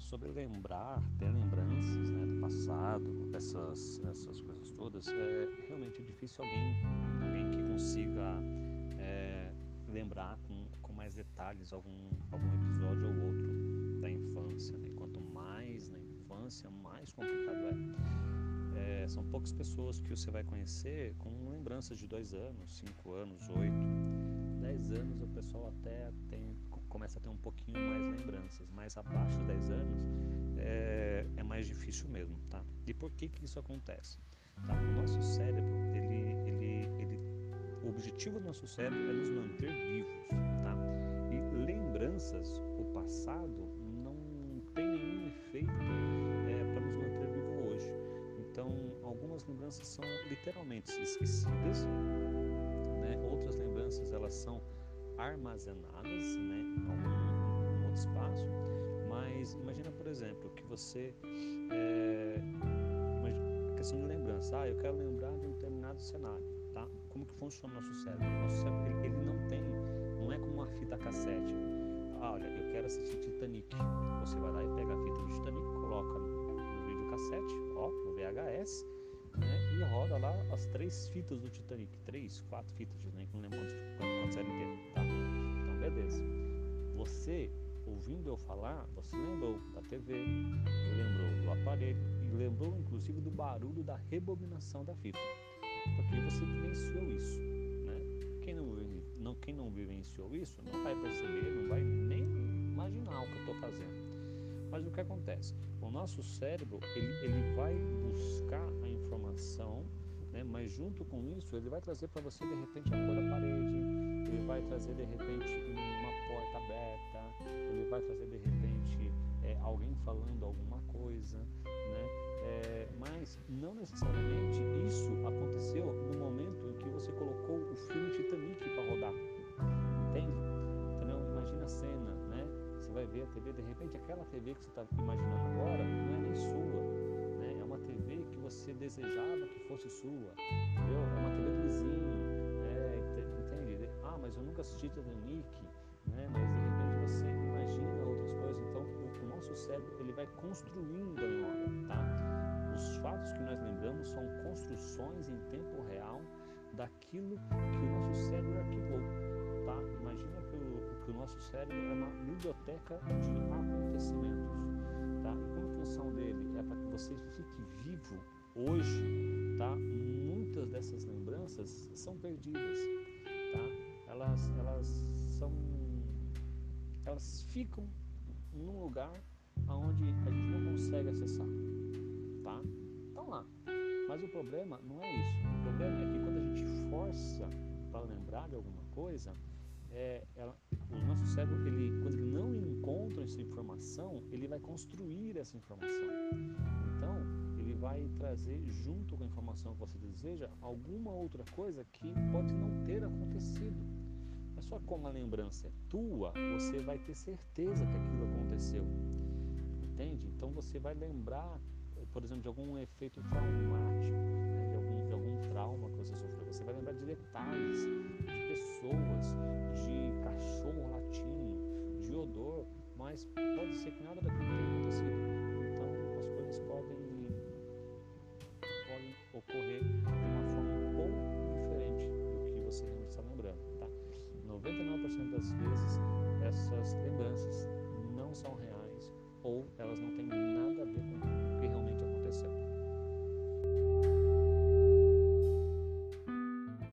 sobre lembrar, ter lembranças né, do passado, essas, essas coisas todas, é realmente difícil alguém, alguém que consiga é, lembrar com, com mais detalhes algum, algum episódio ou outro da infância. Né? Quanto mais na infância, mais complicado é. é. São poucas pessoas que você vai conhecer com lembranças de dois anos, cinco anos, oito, dez anos. O pessoal até tem começa a ter um pouquinho mais lembranças, mas abaixo de dez anos é, é mais difícil mesmo, tá? E por que que isso acontece? Tá? O nosso cérebro, ele, ele, ele, o objetivo do nosso cérebro é nos manter vivos, tá? E lembranças, o passado, não tem nenhum efeito é, para nos manter vivos hoje. Então, algumas lembranças são literalmente esquecidas, né? Outras lembranças elas são armazenadas, né? Em em outro espaço. Mas imagina, por exemplo, que você é, questão de lembrança. Ah, eu quero lembrar de um determinado cenário, tá? Como que funciona o nosso cérebro? O nosso cérebro, ele, ele não tem, não é como uma fita cassete. Ah, olha, eu quero assistir Titanic. Você vai lá e pega a fita do Titanic, coloca no, no vídeo cassete, ó, as três fitas do Titanic. Três, quatro fitas do Titanic, não lembro quantas eram inteiras, tá? Então, beleza. Você, ouvindo eu falar, você lembrou da TV, lembrou do aparelho, e lembrou inclusive do barulho da rebobinação da fita, porque você vivenciou isso. Né? Quem, não, não, quem não vivenciou isso não vai perceber, não vai nem imaginar o que eu estou fazendo. Mas o que acontece? O nosso cérebro ele, ele vai buscar a informação, né? mas junto com isso ele vai trazer para você de repente a cor da parede, ele vai trazer de repente uma porta aberta, ele vai trazer de repente é, alguém falando alguma coisa, né? É, mas não necessariamente isso aconteceu no momento em que você colocou o filme Titanic para rodar, entende? Então imagina a cena, né? Você vai ver a TV, de repente aquela TV que você está imaginando agora não é nem sua, você desejava que fosse sua, entendeu? É uma TV do vizinho, é, entende? Ah, mas eu nunca assisti Titanic, né? Mas de repente você imagina outras coisas, então o, o nosso cérebro ele vai construindo a memória, tá? Os fatos que nós lembramos são construções em tempo real daquilo que o nosso cérebro arquivou. Tá? Imagina que o, que o nosso cérebro é uma biblioteca de acontecimentos. Tá? E como função dele é para hoje, tá? muitas dessas lembranças são perdidas. Tá? Elas, elas são. Elas ficam num lugar onde a gente não consegue acessar tá? Estão lá. Mas o problema não é isso. O problema é que quando a gente força para lembrar de alguma coisa, é, ela, o nosso cérebro, ele, quando ele não encontra essa informação, ele vai construir essa informação. Então, vai trazer junto com a informação que você deseja alguma outra coisa que pode não ter acontecido. Mas só como a lembrança é tua, você vai ter certeza que aquilo aconteceu. Entende? Então você vai lembrar por exemplo, de algum efeito traumático, né, de, algum, de algum trauma que você sofreu. Você vai lembrar de detalhes, de pessoas, de cachorro latindo, de odor, mas pode ser que nada daquilo tenha acontecido. das vezes essas lembranças não são reais ou elas não